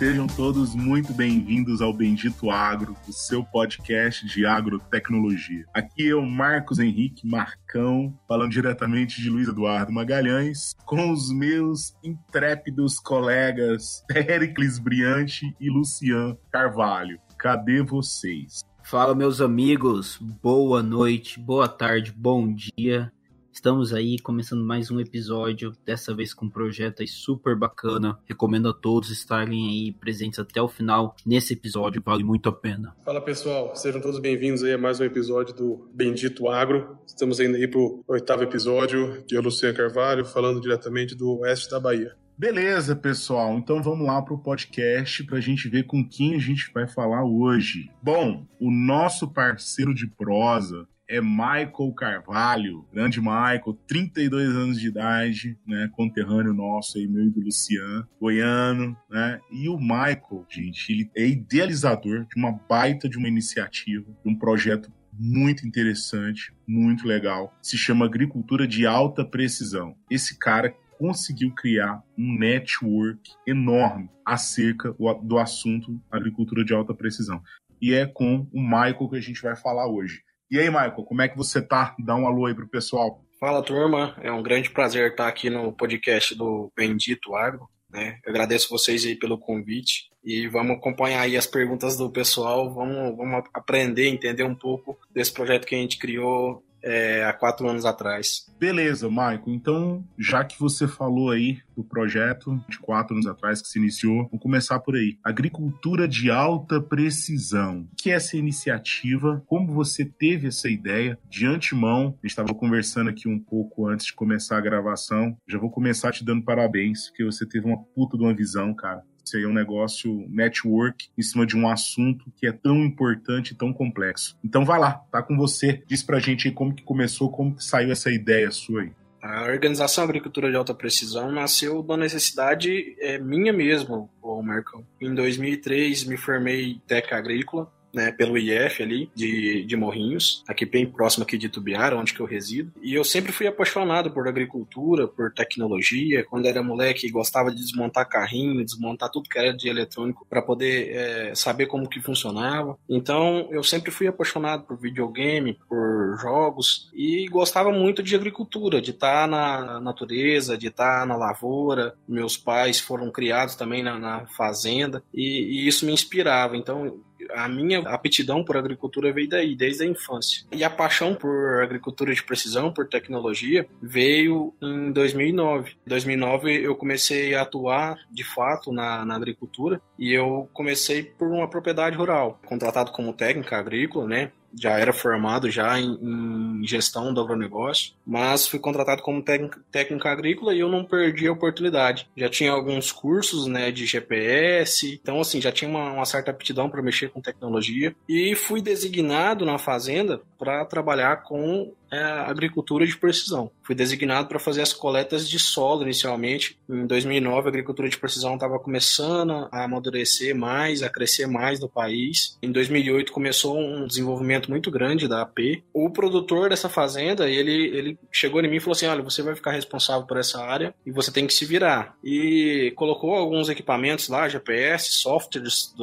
sejam todos muito bem-vindos ao Bendito Agro, o seu podcast de agrotecnologia. Aqui o Marcos Henrique Marcão, falando diretamente de Luiz Eduardo Magalhães, com os meus intrépidos colegas Pericles Briante e Lucian Carvalho. Cadê vocês? Fala, meus amigos, boa noite, boa tarde, bom dia. Estamos aí começando mais um episódio, dessa vez com um projeto aí super bacana. Recomendo a todos estarem aí presentes até o final nesse episódio, vale muito a pena. Fala pessoal, sejam todos bem-vindos aí a mais um episódio do Bendito Agro. Estamos indo aí pro oitavo episódio, o Luciano Carvalho, falando diretamente do oeste da Bahia. Beleza, pessoal. Então vamos lá para o podcast para a gente ver com quem a gente vai falar hoje. Bom, o nosso parceiro de prosa é Michael Carvalho, grande Michael, 32 anos de idade, né, conterrâneo nosso aí, meu e do Luciano, goiano, né, e o Michael, gente, ele é idealizador de uma baita de uma iniciativa, de um projeto muito interessante, muito legal, se chama Agricultura de Alta Precisão. Esse cara conseguiu criar um network enorme acerca do assunto agricultura de alta precisão. E é com o Michael que a gente vai falar hoje. E aí, Michael, como é que você tá? Dá um alô aí pro pessoal. Fala, turma. É um grande prazer estar aqui no podcast do Bendito Agro. Né? Eu agradeço vocês aí pelo convite e vamos acompanhar aí as perguntas do pessoal, vamos, vamos aprender, entender um pouco desse projeto que a gente criou é, há quatro anos atrás. Beleza, Michael. Então, já que você falou aí do projeto de quatro anos atrás que se iniciou, vamos começar por aí. Agricultura de alta precisão. O que é essa iniciativa? Como você teve essa ideia? De antemão, a gente estava conversando aqui um pouco antes de começar a gravação. Já vou começar te dando parabéns, porque você teve uma puta de uma visão, cara. É um negócio network em cima de um assunto que é tão importante e tão complexo. Então vai lá, tá com você. Diz pra gente aí como que começou, como que saiu essa ideia sua aí. A Organização Agricultura de Alta Precisão nasceu da necessidade é, minha mesmo, o Marcão. Em 2003 me formei técnica agrícola né, pelo IF ali, de, de Morrinhos, aqui bem próximo aqui de Tubiara, onde que eu resido. E eu sempre fui apaixonado por agricultura, por tecnologia. Quando era moleque, gostava de desmontar carrinho, desmontar tudo que era de eletrônico para poder é, saber como que funcionava. Então, eu sempre fui apaixonado por videogame, por jogos e gostava muito de agricultura, de estar tá na natureza, de estar tá na lavoura. Meus pais foram criados também na, na fazenda e, e isso me inspirava. Então, a minha aptidão por agricultura veio daí, desde a infância. E a paixão por agricultura de precisão, por tecnologia, veio em 2009. Em 2009 eu comecei a atuar de fato na, na agricultura e eu comecei por uma propriedade rural, contratado como técnica agrícola, né? Já era formado já em, em, gestão do agronegócio, mas fui contratado como técnica agrícola e eu não perdi a oportunidade. Já tinha alguns cursos né, de GPS, então assim, já tinha uma, uma certa aptidão para mexer com tecnologia e fui designado na fazenda para trabalhar com é, agricultura de precisão. Fui designado para fazer as coletas de solo inicialmente. Em 2009, a agricultura de precisão estava começando a amadurecer mais, a crescer mais no país. Em 2008 começou um desenvolvimento muito grande da AP. O produtor dessa fazenda, ele, ele chegou em mim e falou assim: "Olha, você vai ficar responsável por essa área e você tem que se virar". E colocou alguns equipamentos lá, GPS, softwares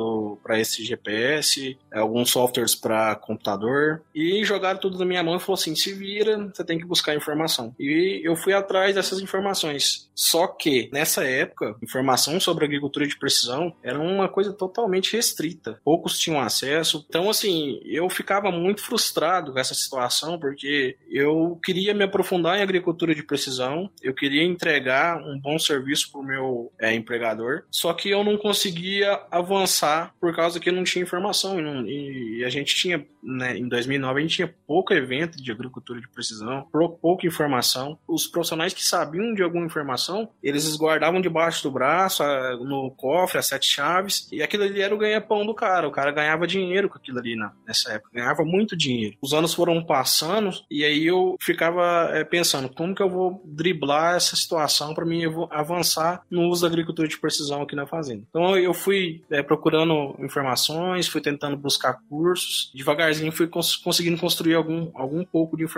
para esse GPS, alguns softwares para computador e jogaram tudo na minha mão e falou assim: "Se vira, você tem que buscar informação". E eu fui atrás dessas informações. Só que nessa época, informação sobre agricultura de precisão era uma coisa totalmente restrita. Poucos tinham acesso. Então assim, eu ficava muito frustrado com essa situação porque eu queria me aprofundar em agricultura de precisão, eu queria entregar um bom serviço para o meu é, empregador, só que eu não conseguia avançar por causa que não tinha informação e, não, e a gente tinha, né, em 2009 a gente tinha pouco evento de agricultura agricultura de precisão, pouca informação. Os profissionais que sabiam de alguma informação, eles guardavam debaixo do braço, no cofre, as sete chaves, e aquilo ali era o ganha-pão do cara. O cara ganhava dinheiro com aquilo ali na, nessa época, ganhava muito dinheiro. Os anos foram passando, e aí eu ficava é, pensando, como que eu vou driblar essa situação para mim avançar no uso da agricultura de precisão aqui na fazenda? Então eu fui é, procurando informações, fui tentando buscar cursos, devagarzinho fui cons conseguindo construir algum, algum pouco de informação.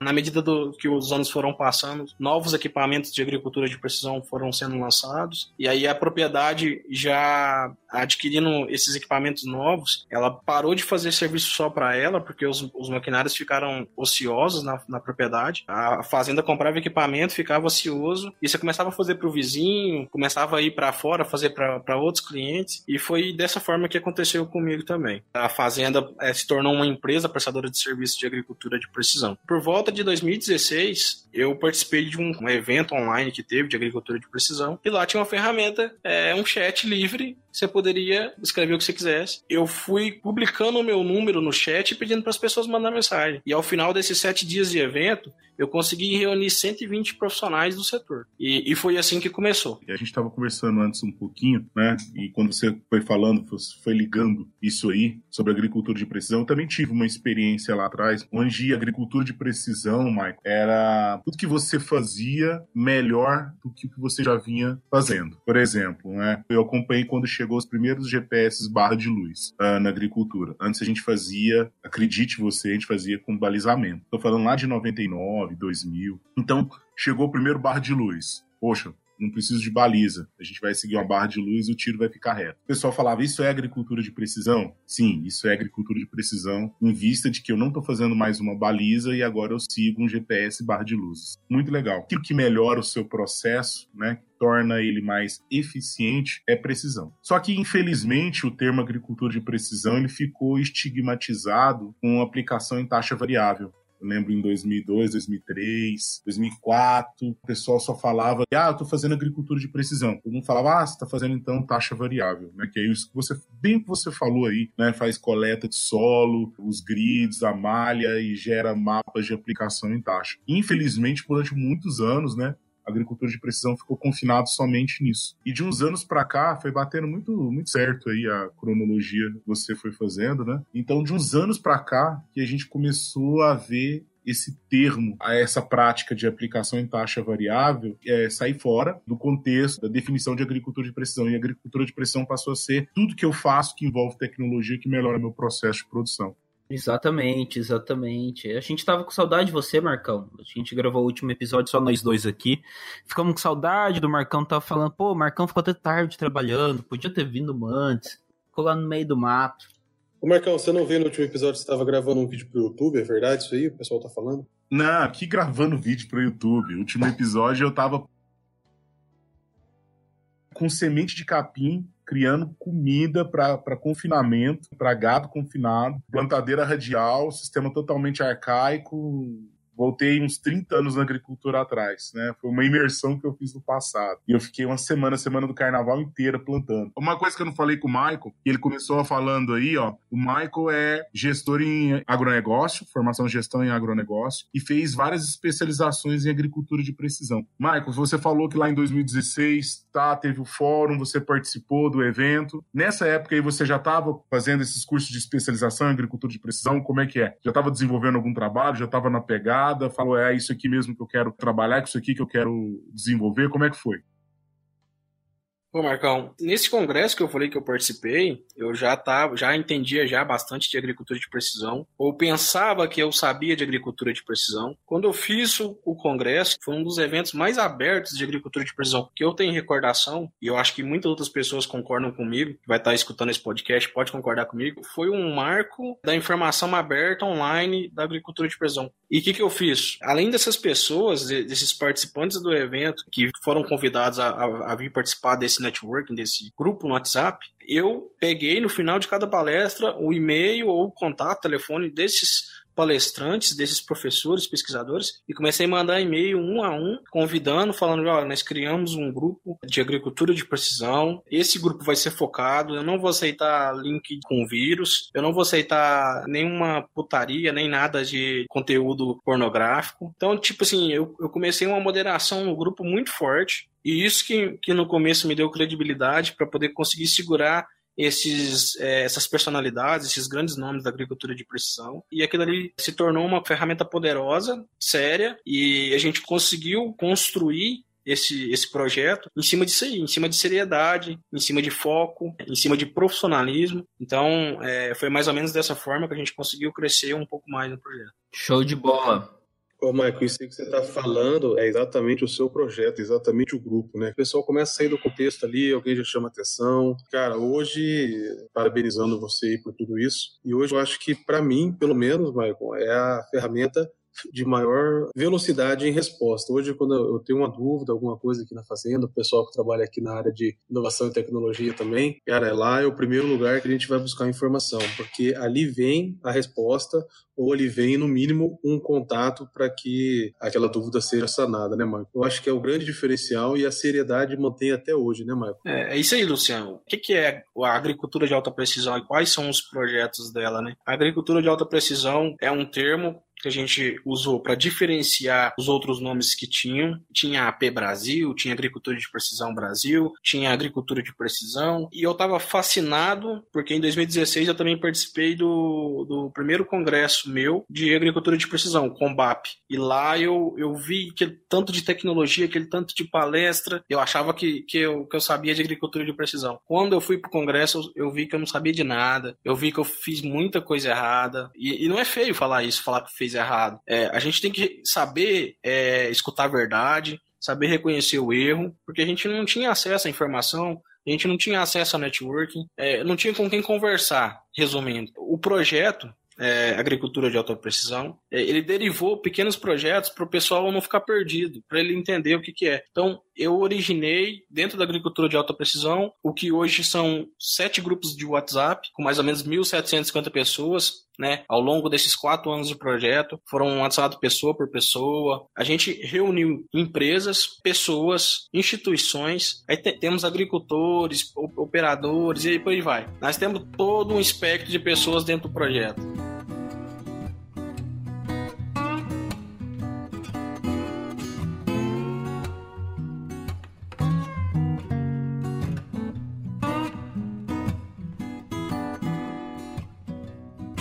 Na medida do que os anos foram passando, novos equipamentos de agricultura de precisão foram sendo lançados, e aí a propriedade já adquirindo esses equipamentos novos, ela parou de fazer serviço só para ela, porque os, os maquinários ficaram ociosos na, na propriedade. A fazenda comprava equipamento, ficava ocioso, e você começava a fazer para o vizinho, começava a ir para fora, fazer para outros clientes, e foi dessa forma que aconteceu comigo também. A fazenda é, se tornou uma empresa prestadora de serviços de agricultura de precisão. Por volta de 2016, eu participei de um, um evento online que teve de agricultura de precisão, e lá tinha uma ferramenta, é, um chat livre você poderia escrever o que você quisesse. Eu fui publicando o meu número no chat pedindo para as pessoas mandar mensagem. E ao final desses sete dias de evento, eu consegui reunir 120 profissionais do setor. E, e foi assim que começou. A gente estava conversando antes um pouquinho, né? E quando você foi falando, foi ligando isso aí sobre agricultura de precisão, eu também tive uma experiência lá atrás, onde agricultura de precisão, Mike, era tudo que você fazia melhor do que o que você já vinha fazendo. Por exemplo, né? Eu acompanhei quando chegou os primeiros GPS barra de luz uh, na agricultura. Antes a gente fazia, acredite você, a gente fazia com balizamento. Tô falando lá de 99, 99, 2000. Então, chegou o primeiro barra de luz. Poxa, não preciso de baliza. A gente vai seguir uma barra de luz e o tiro vai ficar reto. O pessoal falava, isso é agricultura de precisão? Sim, isso é agricultura de precisão, em vista de que eu não estou fazendo mais uma baliza e agora eu sigo um GPS barra de luz. Muito legal. Aquilo que melhora o seu processo, né? torna ele mais eficiente é precisão. Só que, infelizmente, o termo agricultura de precisão ele ficou estigmatizado com aplicação em taxa variável. Eu lembro em 2002, 2003, 2004, o pessoal só falava, ah, eu tô fazendo agricultura de precisão. Todo mundo falava, ah, você tá fazendo então taxa variável, né? Que é isso que você, bem que você falou aí, né? Faz coleta de solo, os grids, a malha e gera mapas de aplicação em taxa. Infelizmente, durante muitos anos, né? Agricultura de precisão ficou confinado somente nisso. E de uns anos para cá foi batendo muito, muito certo aí a cronologia que você foi fazendo, né? Então, de uns anos para cá que a gente começou a ver esse termo, a essa prática de aplicação em taxa variável, é, sair fora do contexto da definição de agricultura de precisão. E agricultura de precisão passou a ser tudo que eu faço que envolve tecnologia que melhora meu processo de produção. Exatamente, exatamente. A gente tava com saudade de você, Marcão. A gente gravou o último episódio só nós dois aqui. Ficamos com saudade do Marcão, tava falando, pô, o Marcão ficou até tarde trabalhando, podia ter vindo antes. Ficou lá no meio do mato. Ô Marcão, você não viu no último episódio que você estava gravando um vídeo pro YouTube, é verdade isso aí? O pessoal tá falando? Não, aqui gravando vídeo pro YouTube. O último episódio eu tava com semente de capim criando comida para confinamento, para gado confinado, plantadeira radial, sistema totalmente arcaico, voltei uns 30 anos na agricultura atrás, né? Foi uma imersão que eu fiz no passado. E eu fiquei uma semana, semana do carnaval inteira plantando. Uma coisa que eu não falei com o Michael, ele começou falando aí, ó, o Michael é gestor em agronegócio, formação de gestão em agronegócio, e fez várias especializações em agricultura de precisão. Michael, você falou que lá em 2016, tá, teve o fórum, você participou do evento. Nessa época aí você já estava fazendo esses cursos de especialização em agricultura de precisão, como é que é? Já estava desenvolvendo algum trabalho, já estava na pegada falou, é isso aqui mesmo que eu quero trabalhar, é isso aqui que eu quero desenvolver? Como é que foi? Pô, Marcão, nesse congresso que eu falei que eu participei, eu já tava, já entendia já bastante de agricultura de precisão, ou pensava que eu sabia de agricultura de precisão. Quando eu fiz o, congresso, foi um dos eventos mais abertos de agricultura de precisão que eu tenho recordação, e eu acho que muitas outras pessoas concordam comigo, que vai estar escutando esse podcast, pode concordar comigo, foi um marco da informação aberta online da agricultura de precisão. E o que, que eu fiz? Além dessas pessoas, desses participantes do evento, que foram convidados a, a, a vir participar desse networking, desse grupo no WhatsApp, eu peguei no final de cada palestra o e-mail ou o contato, telefone desses palestrantes, desses professores, pesquisadores, e comecei a mandar e-mail um a um, convidando, falando: olha, nós criamos um grupo de agricultura de precisão, esse grupo vai ser focado, eu não vou aceitar link com vírus, eu não vou aceitar nenhuma putaria, nem nada de conteúdo pornográfico. Então, tipo assim, eu, eu comecei uma moderação no grupo muito forte, e isso que, que no começo me deu credibilidade para poder conseguir segurar esses, é, essas personalidades, esses grandes nomes da agricultura de precisão. E aquilo ali se tornou uma ferramenta poderosa, séria, e a gente conseguiu construir esse, esse projeto em cima disso aí, em cima de seriedade, em cima de foco, em cima de profissionalismo. Então, é, foi mais ou menos dessa forma que a gente conseguiu crescer um pouco mais no projeto. Show de bola. Ô, Michael, isso que você está falando é exatamente o seu projeto, exatamente o grupo, né? O pessoal começa a sair do contexto ali, alguém já chama atenção. Cara, hoje, parabenizando você por tudo isso, e hoje eu acho que, para mim, pelo menos, Michael, é a ferramenta de maior velocidade em resposta. Hoje, quando eu tenho uma dúvida, alguma coisa aqui na fazenda, o pessoal que trabalha aqui na área de inovação e tecnologia também, cara, lá é o primeiro lugar que a gente vai buscar informação, porque ali vem a resposta ou ali vem, no mínimo, um contato para que aquela dúvida seja sanada, né, Marco? Eu acho que é o grande diferencial e a seriedade mantém até hoje, né, Marco? É, é isso aí, Luciano. O que, que é a agricultura de alta precisão e quais são os projetos dela, né? A agricultura de alta precisão é um termo que a gente usou para diferenciar os outros nomes que tinham. Tinha AP Brasil, tinha Agricultura de Precisão Brasil, tinha Agricultura de Precisão. E eu estava fascinado porque em 2016 eu também participei do, do primeiro congresso meu de Agricultura de Precisão, Combap. E lá eu, eu vi aquele tanto de tecnologia, aquele tanto de palestra. Eu achava que, que, eu, que eu sabia de Agricultura de Precisão. Quando eu fui para o congresso, eu, eu vi que eu não sabia de nada. Eu vi que eu fiz muita coisa errada. E, e não é feio falar isso, falar que fez errado. É, a gente tem que saber é, escutar a verdade, saber reconhecer o erro, porque a gente não tinha acesso à informação, a gente não tinha acesso a networking, é, não tinha com quem conversar, resumindo. O projeto é, agricultura de alta precisão, é, ele derivou pequenos projetos para o pessoal não ficar perdido, para ele entender o que, que é. Então, eu originei, dentro da agricultura de alta precisão, o que hoje são sete grupos de WhatsApp, com mais ou menos 1.750 pessoas, né? Ao longo desses quatro anos de projeto, foram WhatsApp pessoa por pessoa. A gente reuniu empresas, pessoas, instituições. Aí temos agricultores, operadores e aí por aí vai. Nós temos todo um espectro de pessoas dentro do projeto.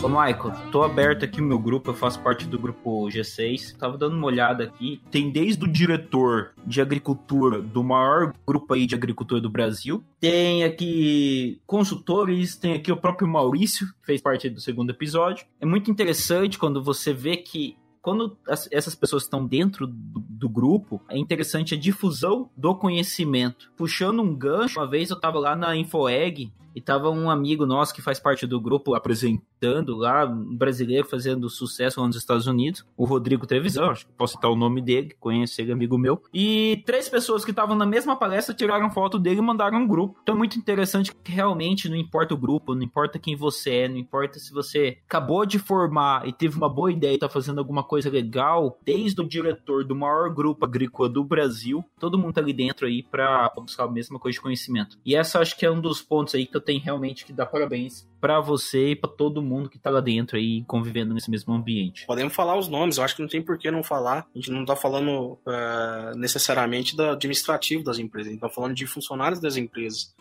Ô, Michael, tô aberto aqui no meu grupo, eu faço parte do grupo G6. Tava dando uma olhada aqui. Tem desde o diretor de agricultura do maior grupo aí de agricultura do Brasil. Tem aqui consultores, tem aqui o próprio Maurício, que fez parte do segundo episódio. É muito interessante quando você vê que quando as, essas pessoas estão dentro do, do, grupo, é interessante a difusão do conhecimento. Puxando um gancho, uma vez eu estava lá na InfoEg e tava um amigo nosso que faz parte do grupo apresentando lá, um brasileiro fazendo sucesso lá nos Estados Unidos, o Rodrigo Trevisão, acho que posso citar o nome dele, conheço ele, amigo meu. E três pessoas que estavam na mesma palestra tiraram foto dele e mandaram um grupo. Então é muito interessante que realmente não importa o grupo, não importa quem você é, não importa se você acabou de formar e teve uma boa ideia e tá fazendo alguma coisa legal, desde o diretor do maior grupo agrícola do Brasil, todo mundo tá ali dentro aí para buscar a mesma coisa de conhecimento. E essa acho que é um dos pontos aí que eu tenho realmente que dar parabéns para você e para todo mundo que tá lá dentro aí convivendo nesse mesmo ambiente. Podemos falar os nomes, eu acho que não tem por que não falar. A gente não tá falando uh, necessariamente do administrativo das empresas, a gente tá falando de funcionários das empresas.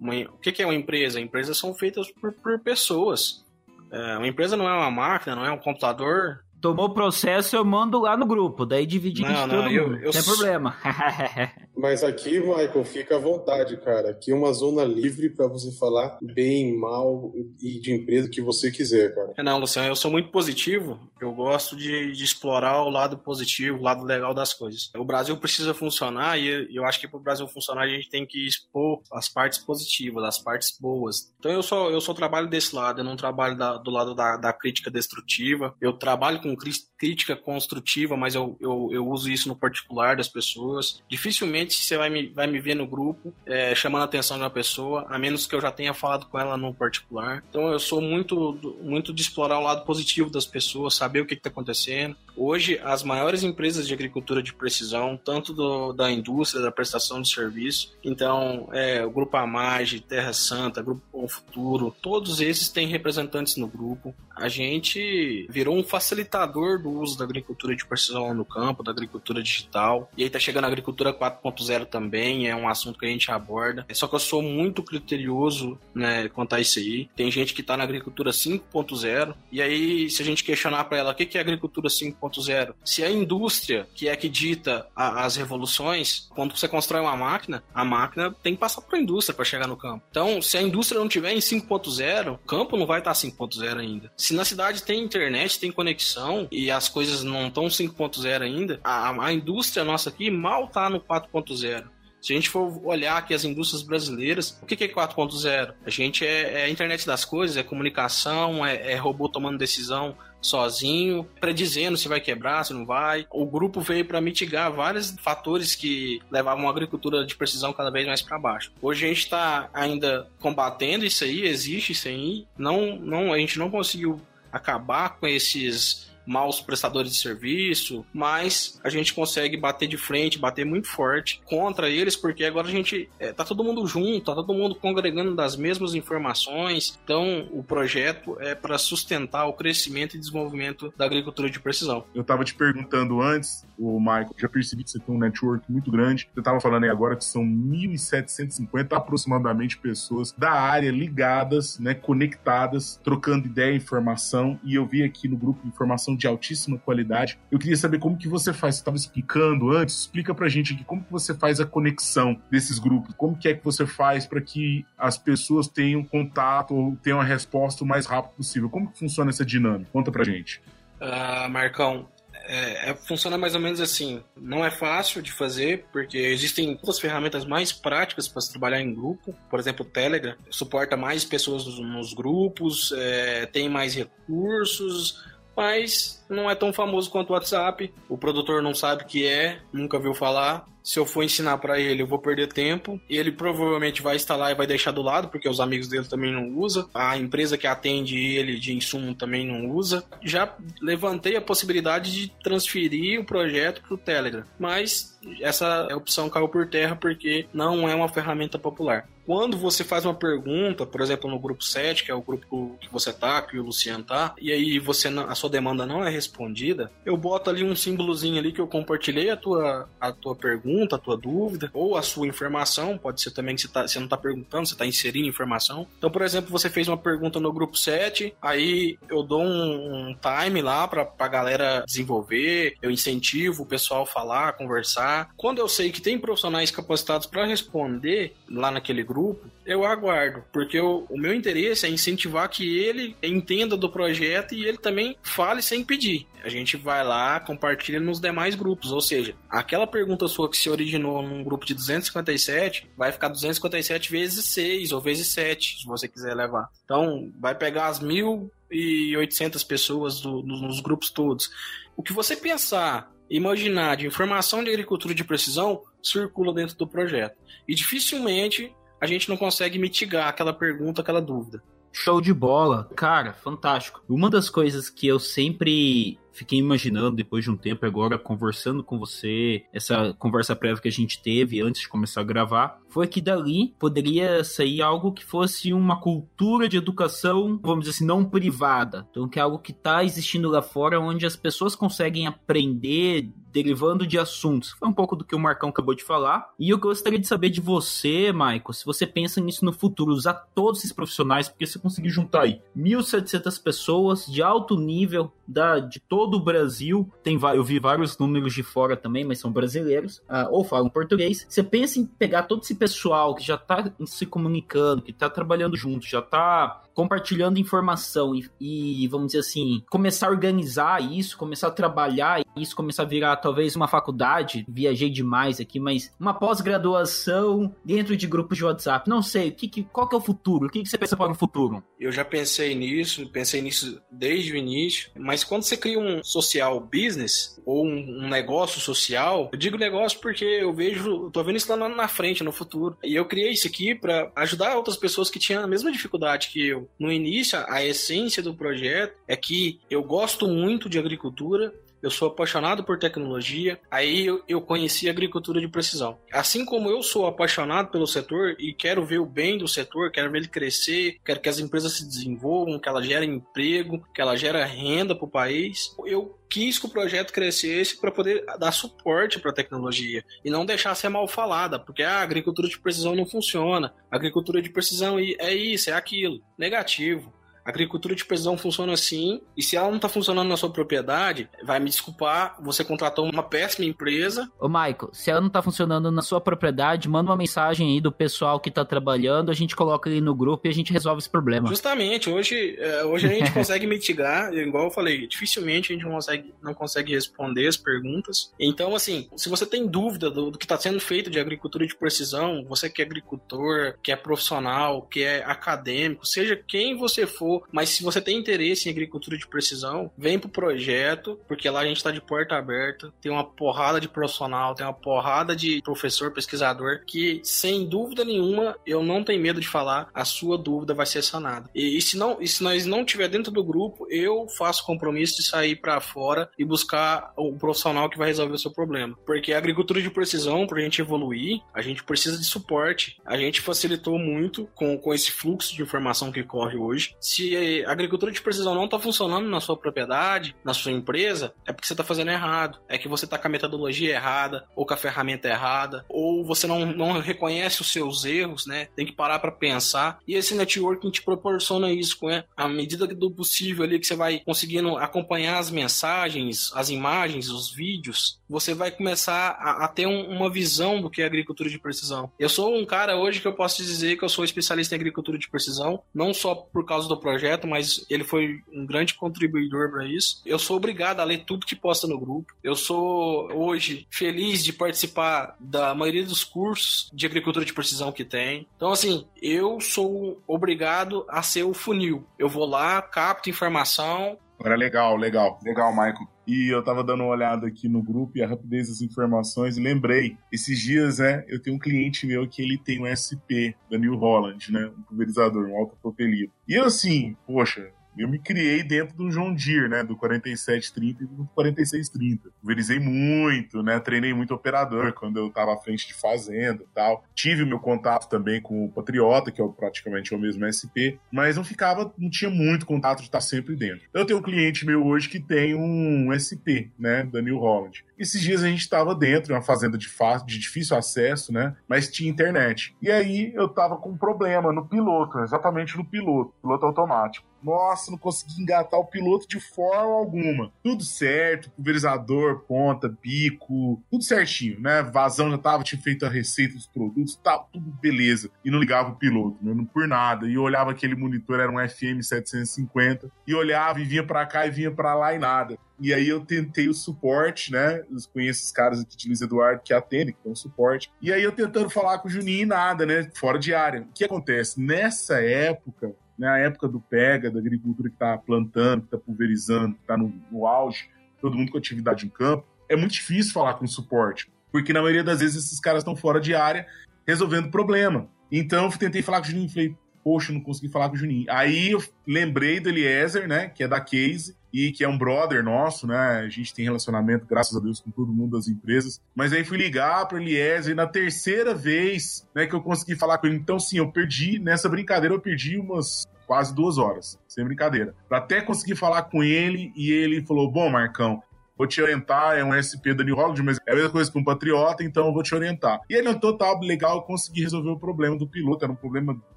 O que, que é uma empresa? Empresas são feitas por, por pessoas. Uh, uma empresa não é uma máquina, não é um computador, tomou o processo, eu mando lá no grupo. Daí dividir não, não, todo eu, mundo. Eu, Sem problema. Mas aqui, Michael, fica à vontade, cara. Aqui é uma zona livre para você falar bem, mal e de empresa que você quiser, cara. É, não, Luciano, eu sou muito positivo. Eu gosto de, de explorar o lado positivo, o lado legal das coisas. O Brasil precisa funcionar e eu acho que para o Brasil funcionar a gente tem que expor as partes positivas, as partes boas. Então eu só, eu só trabalho desse lado, eu não trabalho da, do lado da, da crítica destrutiva. Eu trabalho com com crítica construtiva, mas eu, eu, eu, uso isso no particular das pessoas. Dificilmente você vai me, vai me ver no grupo é, chamando a atenção de uma pessoa, a menos que eu já tenha falado com ela no particular. Então eu sou muito, muito de explorar o lado positivo das pessoas, saber o que está acontecendo. Hoje, as maiores empresas de agricultura de precisão, tanto do, da indústria, da prestação de serviço, então é, o Grupo Amage, Terra Santa, Grupo Bom Futuro, todos esses têm representantes no grupo. A gente virou um facilitador do uso da agricultura de precisão no campo, da agricultura digital. E aí tá chegando a agricultura 4.0 também, é um assunto que a gente aborda. Só que eu sou muito criterioso né, quanto a isso aí. Tem gente que tá na agricultura 5.0, e aí se a gente questionar para ela o que é agricultura 5.0, se a indústria que é que dita a, as revoluções, quando você constrói uma máquina, a máquina tem que passar para a indústria para chegar no campo. Então, se a indústria não tiver em 5.0, o campo não vai estar tá 5.0 ainda. Se na cidade tem internet, tem conexão e as coisas não estão 5.0 ainda, a, a indústria nossa aqui mal está no 4.0. Se a gente for olhar aqui as indústrias brasileiras, o que é 4.0? A gente é, é, a internet das coisas, é comunicação, é, é robô tomando decisão sozinho, predizendo se vai quebrar, se não vai. O grupo veio para mitigar vários fatores que levavam a agricultura de precisão cada vez mais para baixo. Hoje a gente está ainda combatendo isso aí, existe isso aí. Não, não, a gente não conseguiu acabar com esses maus prestadores de serviço, mas a gente consegue bater de frente, bater muito forte contra eles, porque agora a gente é, tá todo mundo junto, tá todo mundo congregando das mesmas informações. Então, o projeto é para sustentar o crescimento e desenvolvimento da agricultura de precisão. Eu estava te perguntando antes, o Michael, já percebi que você tem um network muito grande. Você estava falando aí agora que são 1.750 aproximadamente pessoas da área ligadas, né, conectadas, trocando ideia, informação. E eu vi aqui no grupo de informação de altíssima qualidade. Eu queria saber como que você faz. Você estava explicando antes, explica pra gente aqui como que você faz a conexão desses grupos. Como que é que você faz para que as pessoas tenham contato ou tenham a resposta o mais rápido possível? Como que funciona essa dinâmica? Conta pra gente. Uh, Marcão, é, é, funciona mais ou menos assim. Não é fácil de fazer, porque existem outras ferramentas mais práticas para se trabalhar em grupo. Por exemplo, o Telegram suporta mais pessoas nos, nos grupos, é, tem mais recursos, mas não é tão famoso quanto o WhatsApp. O produtor não sabe o que é, nunca viu falar se eu for ensinar para ele, eu vou perder tempo. Ele provavelmente vai instalar e vai deixar do lado, porque os amigos dele também não usam. A empresa que atende ele de insumo também não usa. Já levantei a possibilidade de transferir o projeto para o Telegram, mas essa opção caiu por terra porque não é uma ferramenta popular. Quando você faz uma pergunta, por exemplo, no grupo 7, que é o grupo que você tá, que o Luciano tá, e aí você a sua demanda não é respondida, eu boto ali um símbolozinho ali que eu compartilhei a tua, a tua pergunta a tua dúvida, ou a sua informação, pode ser também que você, tá, você não está perguntando, você está inserindo informação. Então, por exemplo, você fez uma pergunta no grupo 7, aí eu dou um, um time lá para a galera desenvolver, eu incentivo o pessoal a falar, conversar. Quando eu sei que tem profissionais capacitados para responder lá naquele grupo, eu aguardo, porque eu, o meu interesse é incentivar que ele entenda do projeto e ele também fale sem pedir. A gente vai lá, compartilha nos demais grupos, ou seja, aquela pergunta sua que se originou num grupo de 257 vai ficar 257 vezes 6 ou vezes 7, se você quiser levar. Então, vai pegar as 1.800 pessoas do, nos grupos todos. O que você pensar, imaginar de informação de agricultura de precisão circula dentro do projeto. E dificilmente a gente não consegue mitigar aquela pergunta, aquela dúvida. Show de bola, cara, fantástico. Uma das coisas que eu sempre fiquei imaginando depois de um tempo agora conversando com você, essa conversa prévia que a gente teve antes de começar a gravar, foi que dali poderia sair algo que fosse uma cultura de educação, vamos dizer assim, não privada. Então, que é algo que está existindo lá fora, onde as pessoas conseguem aprender derivando de assuntos. Foi um pouco do que o Marcão acabou de falar. E eu gostaria de saber de você, Michael, se você pensa nisso no futuro, usar todos esses profissionais, porque você conseguir juntar aí 1.700 pessoas de alto nível da, de todo o Brasil. Tem, eu vi vários números de fora também, mas são brasileiros, uh, ou falam português. Você pensa em pegar todo esse pessoal que já está se comunicando, que está trabalhando junto, já está compartilhando informação e, e, vamos dizer assim, começar a organizar isso, começar a trabalhar isso, começar a virar talvez uma faculdade, viajei demais aqui, mas uma pós-graduação dentro de grupos de WhatsApp. Não sei, que, que, qual que é o futuro? O que, que você pensa para o futuro? Eu já pensei nisso, pensei nisso desde o início, mas quando você cria um social business ou um, um negócio social, eu digo negócio porque eu vejo, eu tô vendo isso lá na frente, no futuro. E eu criei isso aqui para ajudar outras pessoas que tinham a mesma dificuldade que eu. No início, a essência do projeto é que eu gosto muito de agricultura, eu sou apaixonado por tecnologia, aí eu, eu conheci a agricultura de precisão. Assim como eu sou apaixonado pelo setor e quero ver o bem do setor, quero ver ele crescer, quero que as empresas se desenvolvam, que ela gere emprego, que ela gere renda para o país, eu quis que o projeto crescesse para poder dar suporte para a tecnologia e não deixar ser mal falada, porque a agricultura de precisão não funciona. A agricultura de precisão é isso, é aquilo. Negativo. A agricultura de precisão funciona assim, e se ela não está funcionando na sua propriedade, vai me desculpar, você contratou uma péssima empresa. Ô, Michael, se ela não está funcionando na sua propriedade, manda uma mensagem aí do pessoal que está trabalhando, a gente coloca aí no grupo e a gente resolve esse problema. Justamente, hoje, é, hoje a gente consegue mitigar, igual eu falei, dificilmente a gente não consegue, não consegue responder as perguntas. Então, assim, se você tem dúvida do, do que está sendo feito de agricultura de precisão, você que é agricultor, que é profissional, que é acadêmico, seja quem você for, mas se você tem interesse em agricultura de precisão, vem pro projeto, porque lá a gente está de porta aberta, tem uma porrada de profissional, tem uma porrada de professor, pesquisador, que sem dúvida nenhuma, eu não tenho medo de falar, a sua dúvida vai ser sanada. E, e se, não, e se nós não tiver dentro do grupo, eu faço compromisso de sair para fora e buscar o profissional que vai resolver o seu problema. Porque a agricultura de precisão, para a gente evoluir, a gente precisa de suporte. A gente facilitou muito com, com esse fluxo de informação que corre hoje. Se se a agricultura de precisão não está funcionando na sua propriedade, na sua empresa, é porque você está fazendo errado. É que você está com a metodologia errada, ou com a ferramenta errada, ou você não, não reconhece os seus erros, né? Tem que parar para pensar. E esse networking te proporciona isso, né? À medida do possível ali que você vai conseguindo acompanhar as mensagens, as imagens, os vídeos, você vai começar a, a ter um, uma visão do que é agricultura de precisão. Eu sou um cara hoje que eu posso dizer que eu sou especialista em agricultura de precisão, não só por causa do projeto, mas ele foi um grande contribuidor para isso. Eu sou obrigado a ler tudo que posta no grupo. Eu sou hoje feliz de participar da maioria dos cursos de agricultura de precisão que tem. Então, assim, eu sou obrigado a ser o funil. Eu vou lá, capto informação, Agora, legal, legal, legal, Michael. E eu tava dando uma olhada aqui no grupo e a rapidez das informações e lembrei, esses dias, né, eu tenho um cliente meu que ele tem um SP da New Holland, né, um pulverizador, um autopropelido. E eu assim, poxa, eu me criei dentro do John Deere, né? Do 4730 e do 4630. Verizei muito, né? Treinei muito operador quando eu estava à frente de fazenda e tal. Tive meu contato também com o Patriota, que é praticamente o mesmo SP, mas não ficava, não tinha muito contato de estar sempre dentro. Eu tenho um cliente meu hoje que tem um SP, né? Da New Holland. Esses dias a gente estava dentro de uma fazenda de, de difícil acesso, né? Mas tinha internet. E aí eu tava com um problema no piloto, exatamente no piloto, piloto automático. Nossa, não consegui engatar o piloto de forma alguma. Tudo certo, pulverizador, ponta, bico, tudo certinho, né? Vazão já tava, tinha feito a receita dos produtos, tava tudo beleza. E não ligava o piloto, né? não por nada. E eu olhava aquele monitor, era um FM 750, e olhava e vinha para cá e vinha para lá e nada. E aí eu tentei o suporte, né? Eu conheço os caras aqui de Luiz Eduardo que atendem, que dão suporte. E aí eu tentando falar com o Juninho e nada, né? Fora de área. O que acontece? Nessa época, né, a época do pega, da agricultura que está plantando, que está pulverizando, que está no, no, auge, todo mundo com atividade em campo, é muito difícil falar com suporte, porque na maioria das vezes esses caras estão fora de área resolvendo problema. Então eu tentei falar com o Juninho, falei, poxa, não consegui falar com o Juninho. Aí eu lembrei do Eliezer, né, que é da Case, e que é um brother nosso, né? A gente tem relacionamento, graças a Deus, com todo mundo das empresas. Mas aí fui ligar para Eliezer e na terceira vez, né, que eu consegui falar com ele. Então, sim, eu perdi, nessa brincadeira, eu perdi umas quase duas horas, sem brincadeira. Pra até conseguir falar com ele e ele falou: Bom, Marcão, vou te orientar, é um SP da New Holland, mas é a mesma coisa que um patriota, então eu vou te orientar. E ele, no total, legal, eu consegui resolver o problema do piloto, era um problema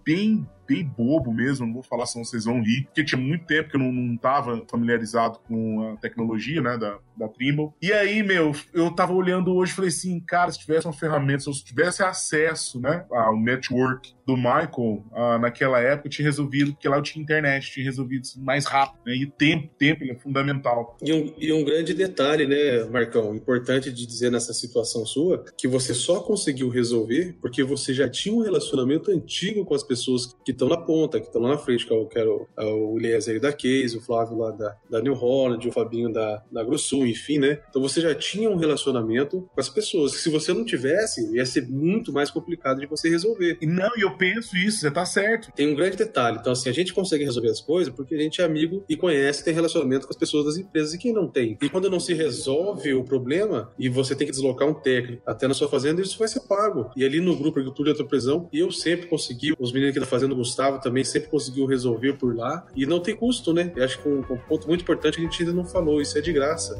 bem bem bobo mesmo, não vou falar senão vocês vão rir, porque tinha muito tempo que eu não, não tava familiarizado com a tecnologia, né, da, da Trimble. E aí, meu, eu tava olhando hoje e falei assim, cara, se tivesse uma ferramenta, se eu tivesse acesso, né, ao network do Michael, uh, naquela época, eu tinha resolvido, porque lá eu tinha internet, tinha resolvido isso mais rápido, né, e tempo, tempo é fundamental. E um, e um grande detalhe, né, Marcão, importante de dizer nessa situação sua, que você só conseguiu resolver porque você já tinha um relacionamento antigo com as pessoas que estão na ponta, que estão lá na frente, que é o, que era o, é o Eliezer da Case, o Flávio lá da, da New Holland, o Fabinho da, da Grossul, enfim, né? Então você já tinha um relacionamento com as pessoas, que se você não tivesse, ia ser muito mais complicado de você resolver. Não, e eu penso isso, você tá certo. Tem um grande detalhe, então assim, a gente consegue resolver as coisas porque a gente é amigo e conhece, tem relacionamento com as pessoas das empresas, e quem não tem? E quando não se resolve o problema, e você tem que deslocar um técnico até na sua fazenda, isso vai ser pago. E ali no grupo Agricultura e Outra Prisão, eu sempre consegui, os meninos aqui da Fazenda Gustavo também sempre conseguiu resolver por lá. E não tem custo, né? Eu acho que um, um ponto muito importante a gente ainda não falou, isso é de graça.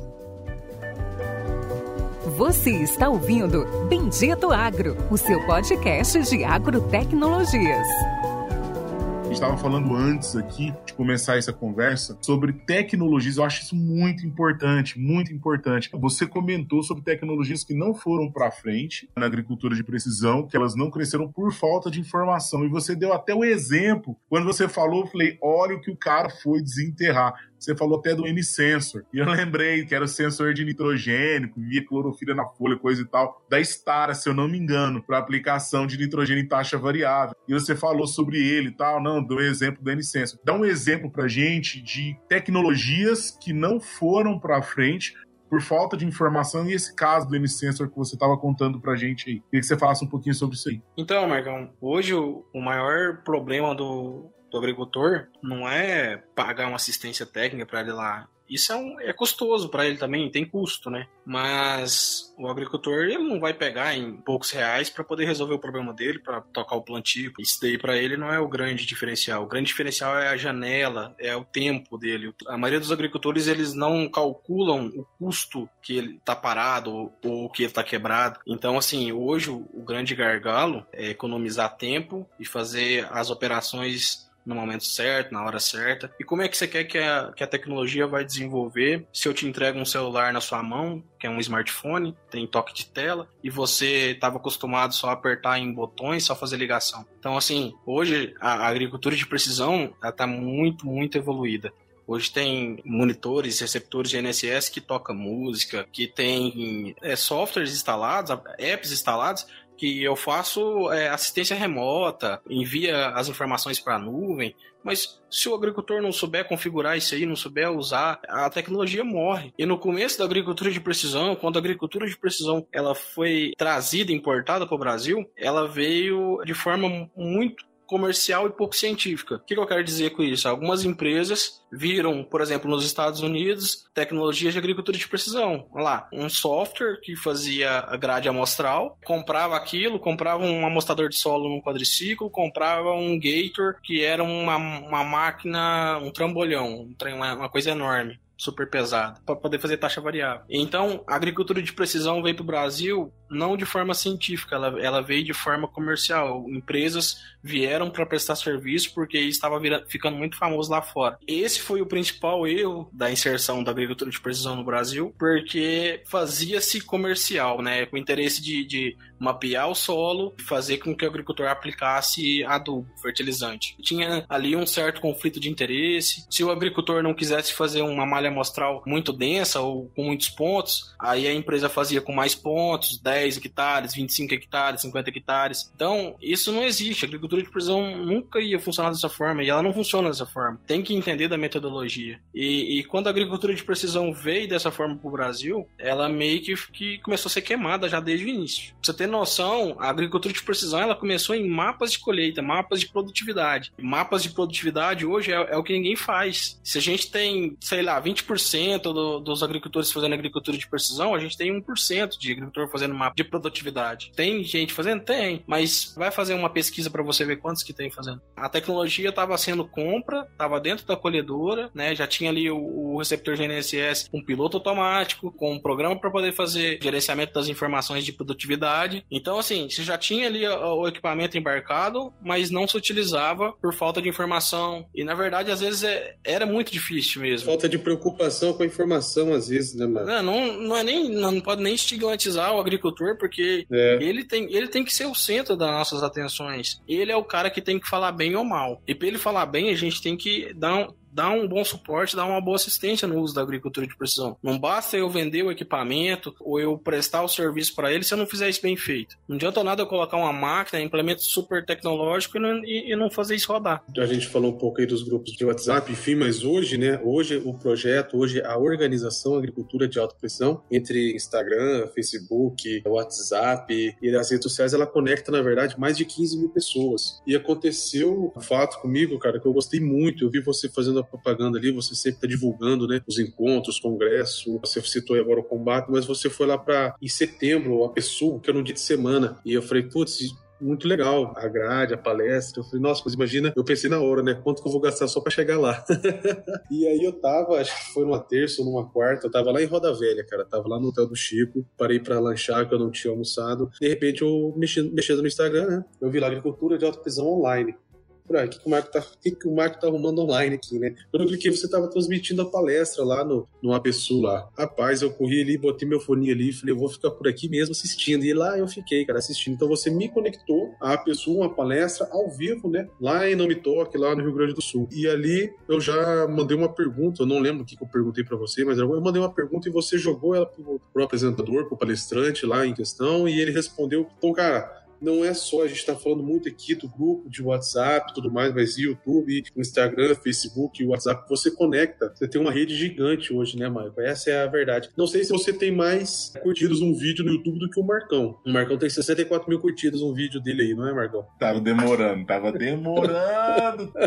Você está ouvindo Bendito Agro, o seu podcast de agrotecnologias estava falando antes aqui de começar essa conversa sobre tecnologias. Eu acho isso muito importante, muito importante. Você comentou sobre tecnologias que não foram para frente na agricultura de precisão, que elas não cresceram por falta de informação. E você deu até o exemplo. Quando você falou, eu falei: olha o que o cara foi desenterrar. Você falou até do M-Sensor. E eu lembrei que era o sensor de nitrogênio, que via clorofila na folha, coisa e tal, da Stara, se eu não me engano, para aplicação de nitrogênio em taxa variável. E você falou sobre ele e tal, não, deu exemplo do M-Sensor. Dá um exemplo pra gente de tecnologias que não foram para frente por falta de informação e esse caso do M-Sensor que você estava contando pra gente aí. Queria que você falasse um pouquinho sobre isso aí. Então, Marcão, hoje o maior problema do, do agricultor não é pagar uma assistência técnica para ele lá isso é, um, é custoso para ele também, tem custo, né? Mas o agricultor ele não vai pegar em poucos reais para poder resolver o problema dele, para tocar o plantio. Isso daí para ele não é o grande diferencial. O grande diferencial é a janela, é o tempo dele. A maioria dos agricultores eles não calculam o custo que ele tá parado ou, que ele tá quebrado. Então, assim, hoje o grande gargalo é economizar tempo e fazer as operações no momento certo, na hora certa. E como é que você quer que a, que a tecnologia vai desenvolver se eu te entrego um celular na sua mão, que é um smartphone, tem toque de tela, e você estava acostumado só a apertar em botões, só fazer ligação. Então, assim, hoje a agricultura de precisão está muito, muito evoluída. Hoje tem monitores, receptores de NSS que toca música, que tem é, softwares instalados, apps instalados que eu faço é, assistência remota, envia as informações para a nuvem, mas se o agricultor não souber configurar isso aí, não souber usar, a tecnologia morre. E no começo da agricultura de precisão, quando a agricultura de precisão ela foi trazida, importada para o Brasil, ela veio de forma muito comercial e pouco científica. O que eu quero dizer com isso? Algumas empresas viram, por exemplo, nos Estados Unidos, tecnologias de agricultura de precisão. Olha lá, um software que fazia a grade amostral, comprava aquilo, comprava um amostrador de solo num quadriciclo, comprava um gator, que era uma, uma máquina, um trambolhão, uma, uma coisa enorme super pesada para poder fazer taxa variável. Então, a agricultura de precisão veio para o Brasil não de forma científica, ela, ela veio de forma comercial. Empresas vieram para prestar serviço porque estava ficando muito famoso lá fora. Esse foi o principal erro da inserção da agricultura de precisão no Brasil, porque fazia-se comercial, né, com interesse de, de mapear o solo fazer com que o agricultor aplicasse adubo, fertilizante. Tinha ali um certo conflito de interesse. Se o agricultor não quisesse fazer uma malha amostral muito densa ou com muitos pontos, aí a empresa fazia com mais pontos, 10 10 hectares, 25 hectares, 50 hectares. Então, isso não existe. A agricultura de precisão nunca ia funcionar dessa forma e ela não funciona dessa forma. Tem que entender da metodologia. E, e quando a agricultura de precisão veio dessa forma para o Brasil, ela meio que, que começou a ser queimada já desde o início. Pra você ter noção, a agricultura de precisão ela começou em mapas de colheita, mapas de produtividade. Mapas de produtividade hoje é, é o que ninguém faz. Se a gente tem, sei lá, 20% do, dos agricultores fazendo agricultura de precisão, a gente tem 1% de agricultor fazendo mapa de produtividade. Tem gente fazendo? Tem, mas vai fazer uma pesquisa para você ver quantos que tem fazendo. A tecnologia estava sendo compra, estava dentro da colhedora, né? Já tinha ali o, o receptor GNSS com um piloto automático, com um programa para poder fazer gerenciamento das informações de produtividade? Então, assim, você já tinha ali o equipamento embarcado, mas não se utilizava por falta de informação. E, na verdade, às vezes é, era muito difícil mesmo. Falta de preocupação com a informação, às vezes, né, mano? Não, não, não é nem, não pode nem estigmatizar o agricultor, porque é. ele, tem, ele tem que ser o centro das nossas atenções. Ele é o cara que tem que falar bem ou mal. E para ele falar bem, a gente tem que dar um, dar um bom suporte, dar uma boa assistência no uso da agricultura de precisão. Não basta eu vender o equipamento ou eu prestar o serviço para ele se eu não fizer isso bem feito. Não adianta nada eu colocar uma máquina, implemento super tecnológico e não, e, e não fazer isso rodar. A gente falou um pouco aí dos grupos de WhatsApp, enfim, mas hoje, né, hoje o projeto, hoje a organização Agricultura de Alta Pressão, entre Instagram, Facebook, WhatsApp e as redes sociais, ela conecta, na verdade, mais de 15 mil pessoas. E aconteceu um fato comigo, cara, que eu gostei muito. Eu vi você fazendo propaganda ali, você sempre está divulgando né, os encontros, congressos. Você citou agora o combate, mas você foi lá para em setembro, a pessoa, que era um dia de semana. E eu falei, putz, muito legal a grade, a palestra. Eu falei, nossa, mas imagina, eu pensei na hora, né? Quanto que eu vou gastar só para chegar lá? e aí eu tava, acho que foi numa terça ou numa quarta, eu tava lá em Roda Velha, cara. Tava lá no hotel do Chico, parei para lanchar, que eu não tinha almoçado. De repente eu mexendo, mexendo no Instagram, né? Eu vi lá agricultura de alta prisão online. Ah, o que, que, o Marco tá, que, que o Marco tá arrumando online aqui, né? Quando eu cliquei, você tava transmitindo a palestra lá no, no APSU lá. Rapaz, eu corri ali, botei meu fone ali e falei, eu vou ficar por aqui mesmo assistindo. E lá eu fiquei, cara, assistindo. Então você me conectou a APSU, uma palestra ao vivo, né? Lá em Nome Toque, lá no Rio Grande do Sul. E ali eu já mandei uma pergunta, eu não lembro o que, que eu perguntei para você, mas eu mandei uma pergunta e você jogou ela pro, pro apresentador, pro palestrante lá em questão, e ele respondeu, então, cara não é só, a gente está falando muito aqui do grupo de WhatsApp tudo mais, mas YouTube, Instagram, Facebook, WhatsApp, você conecta. Você tem uma rede gigante hoje, né, Maicon? Essa é a verdade. Não sei se você tem mais curtidos um vídeo no YouTube do que o Marcão. O Marcão tem 64 mil curtidas um vídeo dele aí, não é, Marcão? Tava demorando, tava demorando.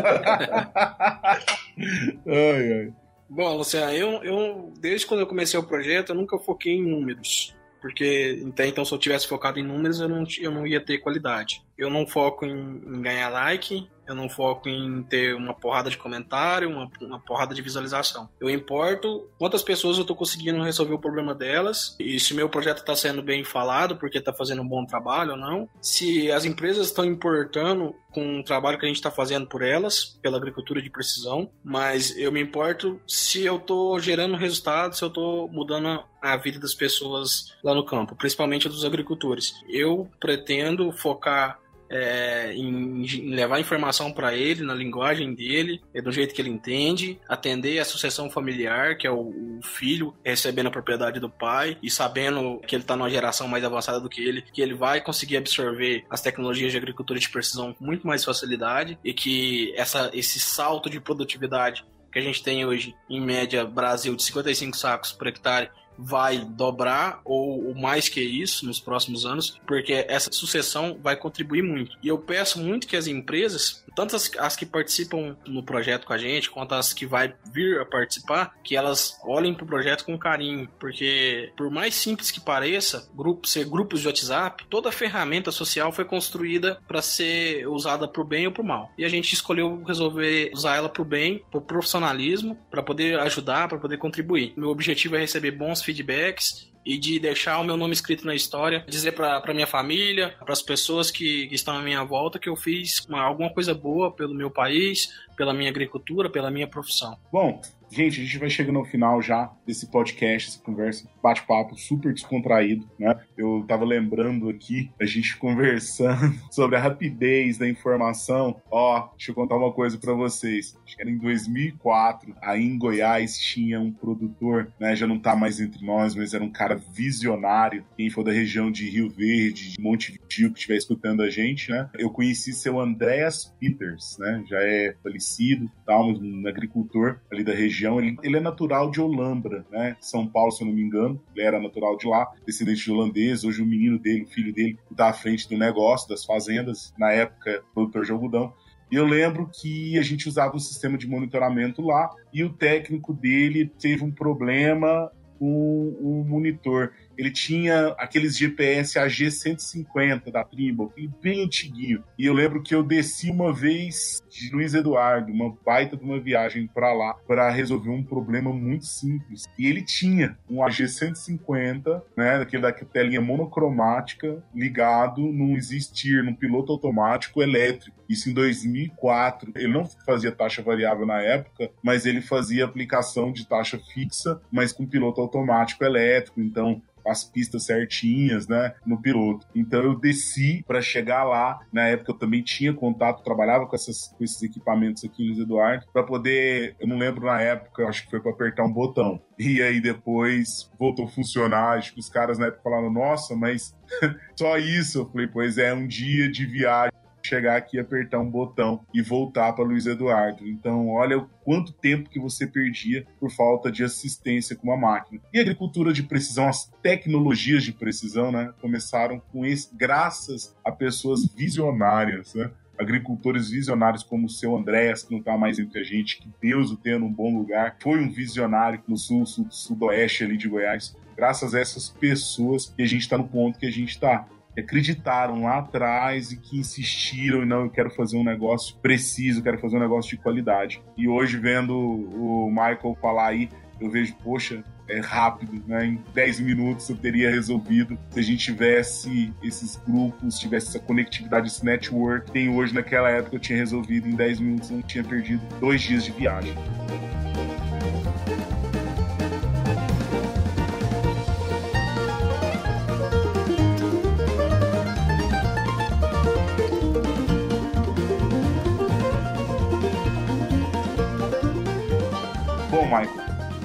ai, ai. Bom, Luciano, eu, eu, desde quando eu comecei o projeto, eu nunca foquei em números. Porque até então, se eu tivesse focado em números, eu não, eu não ia ter qualidade. Eu não foco em, em ganhar like, eu não foco em ter uma porrada de comentário, uma, uma porrada de visualização. Eu importo quantas pessoas eu estou conseguindo resolver o problema delas e se meu projeto está sendo bem falado, porque está fazendo um bom trabalho ou não. Se as empresas estão importando com o trabalho que a gente está fazendo por elas, pela agricultura de precisão, mas eu me importo se eu estou gerando resultados, se eu estou mudando a vida das pessoas lá no campo, principalmente dos agricultores. Eu pretendo focar é, em, em, levar informação para ele na linguagem dele, é do jeito que ele entende, atender a sucessão familiar, que é o, o, filho recebendo a propriedade do pai e sabendo que ele está numa geração mais avançada do que ele, que ele vai conseguir absorver as tecnologias de agricultura de precisão com muito mais facilidade e que essa, esse salto de produtividade que a gente tem hoje, em média, Brasil, de 55 sacos por hectare, vai dobrar ou, mais que isso nos próximos anos, porque essa sucessão vai contribuir muito. E eu peço muito que as empresas, tanto as, as que participam no projeto com a gente, quanto as que vai vir a participar, que elas olhem para o projeto com carinho, porque por mais simples que pareça, grupo, ser grupos de WhatsApp, toda ferramenta social foi construída para ser usada para o bem ou para o mal. E a gente escolheu resolver usar ela para o bem, para o profissionalismo, para poder ajudar, para poder contribuir. Meu objetivo é receber bons feedbacks e de deixar o meu nome escrito na história, dizer para minha família, para as pessoas que, que, estão à minha volta que eu fiz uma, alguma coisa boa pelo meu país, pela minha agricultura, pela minha profissão. Bom, Gente, a gente vai chegando ao final já desse podcast, essa conversa, bate-papo super descontraído, né? Eu tava lembrando aqui, a gente conversando sobre a rapidez da informação. Ó, deixa eu contar uma coisa para vocês. Acho que era em 2004, aí em Goiás tinha um produtor, né? Já não tá mais entre nós, mas era um cara visionário. Quem for da região de Rio Verde, de Montevideo, que estiver escutando a gente, né? Eu conheci seu Andreas Peters, né? Já é falecido, tal, um agricultor ali da região região. Ele, ele é natural de Olambra, né? São Paulo, se eu não me engano. Ele era natural de lá, descendente de holandês. Hoje o menino dele, o filho dele, está à frente do negócio, das fazendas, na época, produtor de algodão. E eu lembro que a gente usava um sistema de monitoramento lá e o técnico dele teve um problema com o monitor. Ele tinha aqueles GPS AG150 da Trimble, bem antiguinho. E eu lembro que eu desci uma vez de Luiz Eduardo, uma baita de uma viagem para lá, para resolver um problema muito simples. E ele tinha um AG150, né, daquele da telinha monocromática, ligado num existir, num piloto automático elétrico. Isso em 2004. Ele não fazia taxa variável na época, mas ele fazia aplicação de taxa fixa, mas com piloto automático elétrico. Então, as pistas certinhas, né, no piloto. Então eu desci para chegar lá. Na época eu também tinha contato, trabalhava com, essas, com esses equipamentos aqui Luiz Eduardo, para poder, eu não lembro na época, acho que foi para apertar um botão. E aí depois voltou a funcionar. Acho que os caras na época falaram: Nossa, mas só isso. Eu falei: Pois é, um dia de viagem chegar aqui, apertar um botão e voltar para Luiz Eduardo. Então, olha o quanto tempo que você perdia por falta de assistência com a máquina. E a agricultura de precisão, as tecnologias de precisão, né, começaram com esse, graças a pessoas visionárias, né? agricultores visionários como o seu Andréas, que não está mais entre a gente, que Deus o tenha num bom lugar, foi um visionário no sul, sul sudoeste ali de Goiás. Graças a essas pessoas que a gente está no ponto que a gente está acreditaram lá atrás e que insistiram e não, eu quero fazer um negócio preciso, quero fazer um negócio de qualidade. E hoje, vendo o Michael falar aí, eu vejo, poxa, é rápido, né? Em 10 minutos eu teria resolvido se a gente tivesse esses grupos, tivesse essa conectividade, esse network tem hoje naquela época eu tinha resolvido em 10 minutos, não tinha perdido dois dias de viagem.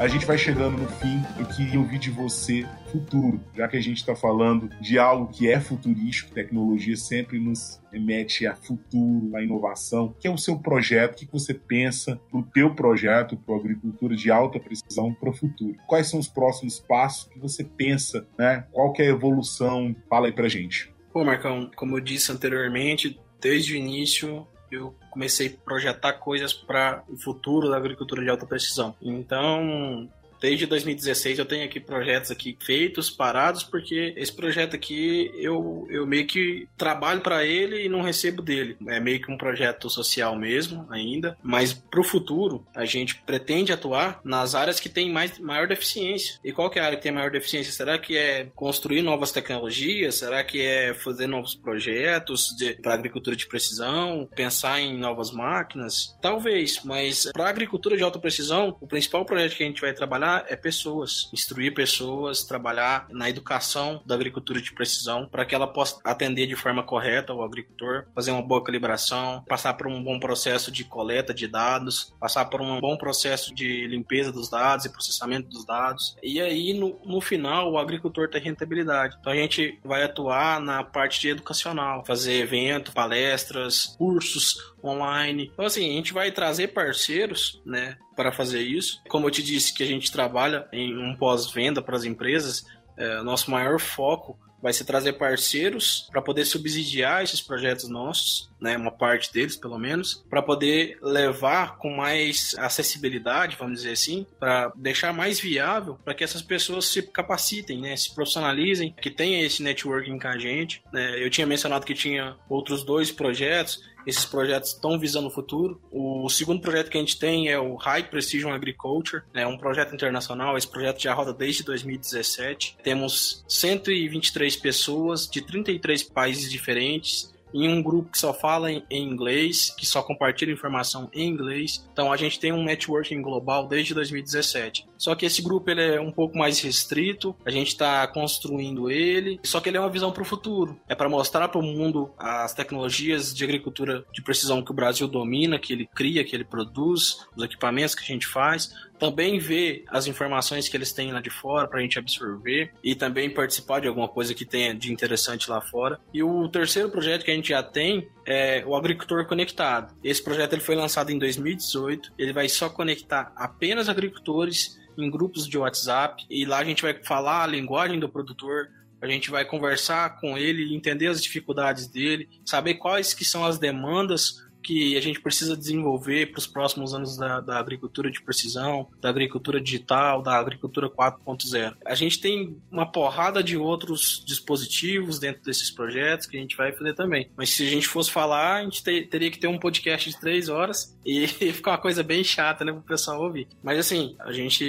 A gente vai chegando no fim. Eu queria ouvir de você futuro, já que a gente está falando de algo que é futurístico, tecnologia sempre nos remete a futuro, a inovação, que é o seu projeto, o que você pensa para o teu projeto, para agricultura de alta precisão para o futuro. Quais são os próximos passos que você pensa, né? Qual que é a evolução? Fala aí para gente. Pô, Marcão, como eu disse anteriormente, desde o início eu comecei a projetar coisas para o futuro da agricultura de alta precisão. Então, desde 2016 eu tenho aqui projetos aqui feitos, parados, porque esse projeto aqui eu, eu meio que trabalho para ele e não recebo dele. É meio que um projeto social mesmo ainda, mas para o futuro a gente pretende atuar nas áreas que têm mais, maior deficiência. E qual que é a área que tem maior deficiência? Será que é construir novas tecnologias? Será que é fazer novos projetos para agricultura de precisão? Pensar em novas máquinas? Talvez, mas para agricultura de alta precisão, o principal projeto que a gente vai trabalhar é pessoas, instruir pessoas, trabalhar na educação da agricultura de precisão para que ela possa atender de forma correta o agricultor, fazer uma boa calibração, passar por um bom processo de coleta de dados, passar por um bom processo de limpeza dos dados e processamento dos dados. E aí, no, no final, o agricultor tem rentabilidade. Então a gente vai atuar na parte educacional, fazer evento, palestras, cursos online. Então, assim, a gente vai trazer parceiros, né, para fazer isso. Como eu te disse que a gente trabalha em um pós-venda para as empresas, é, nosso maior foco vai ser trazer parceiros para poder subsidiar esses projetos nossos, né, uma parte deles pelo menos, para poder levar com mais acessibilidade, vamos dizer assim, para deixar mais viável para que essas pessoas se capacitem, né, se profissionalizem, que tenha esse networking com a gente. Né. Eu tinha mencionado que tinha outros dois projetos esses projetos estão visando o futuro. O segundo projeto que a gente tem é o High Precision Agriculture, é né, um projeto internacional. Esse projeto já roda desde 2017. Temos 123 pessoas de 33 países diferentes em um grupo que só fala em, inglês, que só compartilha informação em inglês. Então a gente tem um networking global desde 2017. Só que esse grupo ele é um pouco mais restrito, a gente está construindo ele, só que ele é uma visão para o futuro. É para mostrar para o mundo as tecnologias de agricultura de precisão que o Brasil domina, que ele cria, que ele produz, os equipamentos que a gente faz, também ver as informações que eles têm lá de fora para a gente absorver e também participar de alguma coisa que tenha de interessante lá fora. E o terceiro projeto que a gente já tem é o Agricultor Conectado. Esse projeto ele foi lançado em 2018. Ele vai só conectar apenas agricultores em grupos de WhatsApp e lá a gente vai falar a linguagem do produtor, a gente vai conversar com ele, entender as dificuldades dele, saber quais que são as demandas que a gente precisa desenvolver para os próximos anos da, da, agricultura de precisão, da agricultura digital, da agricultura 4.0. A gente tem uma porrada de outros dispositivos dentro desses projetos que a gente vai fazer também. Mas se a gente fosse falar, a gente ter, teria que ter um podcast de três horas e ficar uma coisa bem chata, né, para o pessoal ouvir. Mas assim, a gente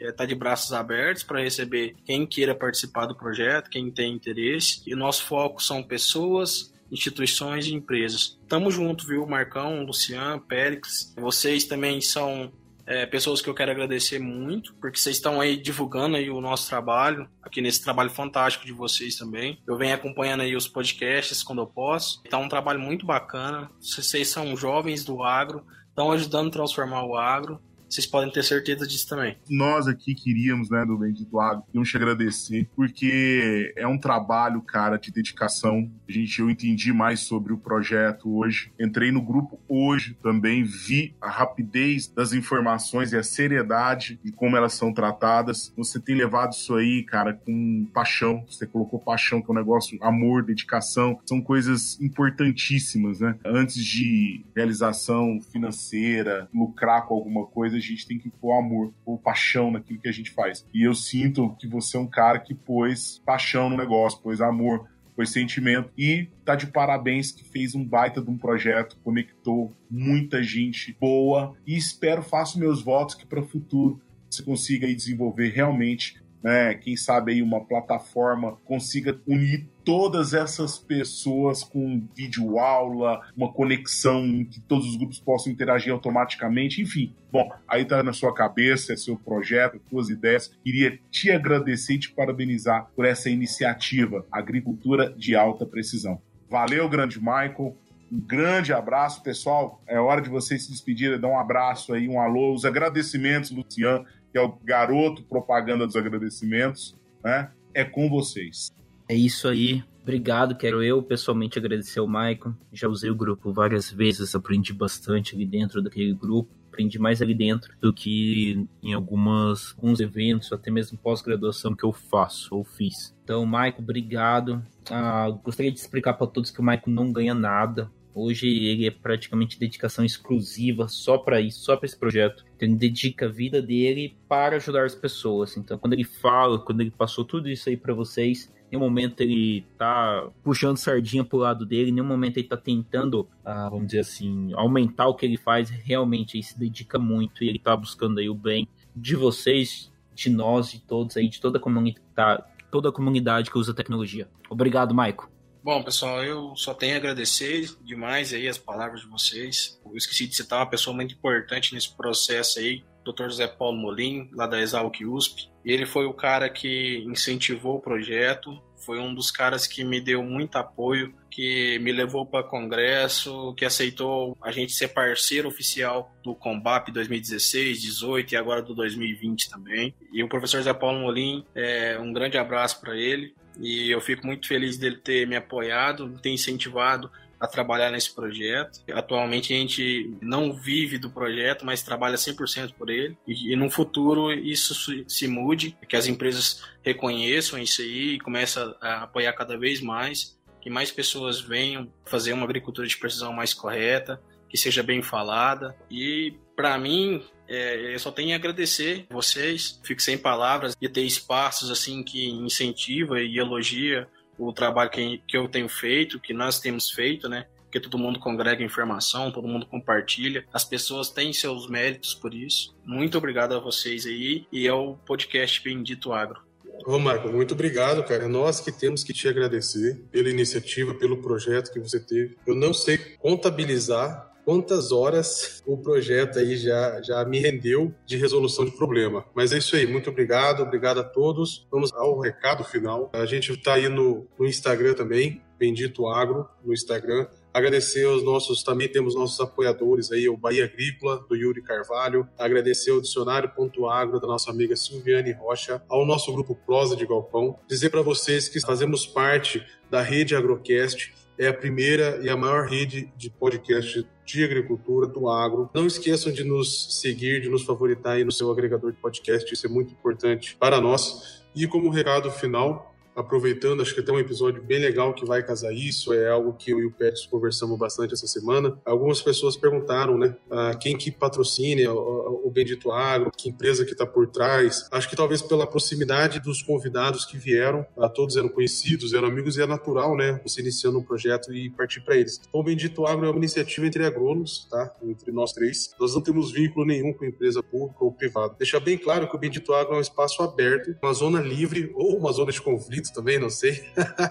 está de braços abertos para receber quem queira participar do projeto, quem tem interesse. E o nosso foco são pessoas, instituições e empresas. Tamo junto, viu, Marcão, Luciano, Périx. Vocês também são é, pessoas que eu quero agradecer muito, porque vocês estão aí divulgando aí o nosso trabalho, aqui nesse trabalho fantástico de vocês também. Eu venho acompanhando aí os podcasts quando eu posso. Tá um trabalho muito bacana. Vocês são jovens do agro, estão ajudando a transformar o agro vocês podem ter certeza disso também. Nós aqui queríamos, né, do Bendito Agro, queríamos te agradecer, porque é um trabalho, cara, de dedicação. A gente, eu entendi mais sobre o projeto hoje. Entrei no grupo hoje também, vi a rapidez das informações e a seriedade de como elas são tratadas. Você tem levado isso aí, cara, com paixão. Você colocou paixão, que é um negócio, amor, dedicação. São coisas importantíssimas, né? Antes de realização financeira, lucrar com alguma coisa, gente tem que pôr amor, pôr paixão naquilo que a gente faz. E eu sinto que você é um cara que pôs paixão no negócio, pôs amor, pôs sentimento e tá de parabéns que fez um baita de um projeto, conectou muita gente boa e espero, faço meus votos que para o futuro você consiga aí desenvolver realmente né? Quem sabe aí uma plataforma consiga unir todas essas pessoas com vídeo aula, uma conexão em que todos os grupos possam interagir automaticamente, enfim. Bom, aí tá na sua cabeça, é seu projeto, suas ideias. Queria te agradecer e te parabenizar por essa iniciativa, Agricultura de Alta Precisão. Valeu, grande Michael. Um grande abraço, pessoal. É hora de vocês se despedirem, dar um abraço aí, um alô, os agradecimentos, Luciano, que é o garoto propaganda dos agradecimentos, né? É com vocês. É isso aí. Obrigado, quero eu pessoalmente agradecer ao Maicon. Já usei o grupo várias vezes, aprendi bastante ali dentro daquele grupo. Aprendi mais ali dentro do que em algumas, alguns eventos, até mesmo pós-graduação que eu faço ou fiz. Então, Maicon, obrigado. Ah, gostaria de explicar para todos que o Maicon não ganha nada. Hoje ele é praticamente dedicação exclusiva só para isso, só para esse projeto. Então, ele dedica a vida dele para ajudar as pessoas. Então, quando ele fala, quando ele passou tudo isso aí para vocês, nenhum momento ele tá puxando sardinha pro lado dele, em nenhum momento ele tá tentando, ah, vamos dizer assim, aumentar o que ele faz. Realmente ele se dedica muito e ele tá buscando aí o bem de vocês, de nós, de todos aí, de toda a comunidade, toda a comunidade que usa tecnologia. Obrigado, Maico. Bom, pessoal, eu só tenho a agradecer demais aí as palavras de vocês. Eu esqueci de citar uma pessoa muito importante nesse processo aí, Dr. José Paulo Molim, lá da Exalc USP. Ele foi o cara que incentivou o projeto, foi um dos caras que me deu muito apoio, que me levou para congresso, que aceitou a gente ser parceiro oficial do Combap 2016, 18 e agora do 2020 também. E o professor Zé Paulo Molim, é, um grande abraço para ele. E eu fico muito feliz dele ter me apoiado, ter incentivado a trabalhar nesse projeto. Atualmente a gente não vive do projeto, mas trabalha 100% por ele. E, e no futuro isso se mude, que as empresas reconheçam isso aí e comecem a apoiar cada vez mais, que mais pessoas venham fazer uma agricultura de precisão mais correta, que seja bem falada. E para mim, é, eu só tenho a agradecer vocês. Fico sem palavras e ter espaços assim que incentiva e elogia o trabalho que, que eu tenho feito, que nós temos feito, né? Porque todo mundo congrega informação, todo mundo compartilha. As pessoas têm seus méritos por isso. Muito obrigado a vocês aí e ao podcast Bendito Agro. Ô Marco, muito obrigado, cara. Nós que temos que te agradecer pela iniciativa, pelo projeto que você teve. Eu não sei contabilizar quantas horas o projeto aí já, já me rendeu de resolução de problema. Mas é isso aí, muito obrigado, obrigado a todos. Vamos ao recado final. A gente está aí no, no Instagram também, Bendito Agro, no Instagram. Agradecer aos nossos, também temos nossos apoiadores aí, o Bahia Agrícola, do Yuri Carvalho. Agradecer ao Dicionário.agro, da nossa amiga Silviane Rocha, ao nosso grupo Prosa de Galpão. Dizer para vocês que fazemos parte da rede Agrocast, é a primeira e a maior rede de podcast de agricultura, do agro. Não esqueçam de nos seguir, de nos favoritar aí no seu agregador de podcast, isso é muito importante para nós. E como recado final, aproveitando, acho que tem um episódio bem legal que vai casar isso, é algo que eu e o Pets conversamos bastante essa semana. Algumas pessoas perguntaram, né, quem que patrocina o, Bendito Agro, que empresa que está por trás. Acho que talvez pela proximidade dos convidados que vieram, todos eram conhecidos, eram amigos e é natural, né, você iniciando um projeto e partir para eles. Então, o Bendito Agro é uma iniciativa entre agrônomos, tá, entre nós três. Nós não temos vínculo nenhum com empresa pública ou privada. Deixar bem claro que o Bendito Agro é um espaço aberto, uma zona livre ou uma zona de conflito também, não sei,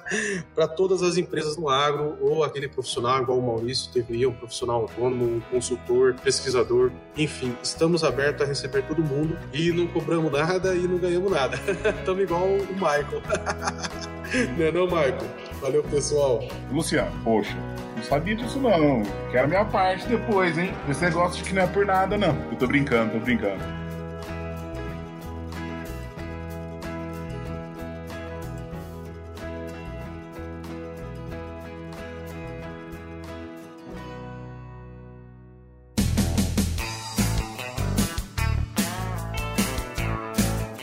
para todas as empresas no agro ou aquele profissional igual o Maurício teve, um profissional autônomo, um consultor, pesquisador, enfim, estamos abertos a receber todo mundo e não cobramos nada e não ganhamos nada. Estamos igual o Michael. não é não, Michael? Valeu, pessoal. Luciano, poxa, não sabia disso não. Quero minha parte depois, hein? Esse negócio de que não é por nada, não. Eu tô brincando, tô brincando.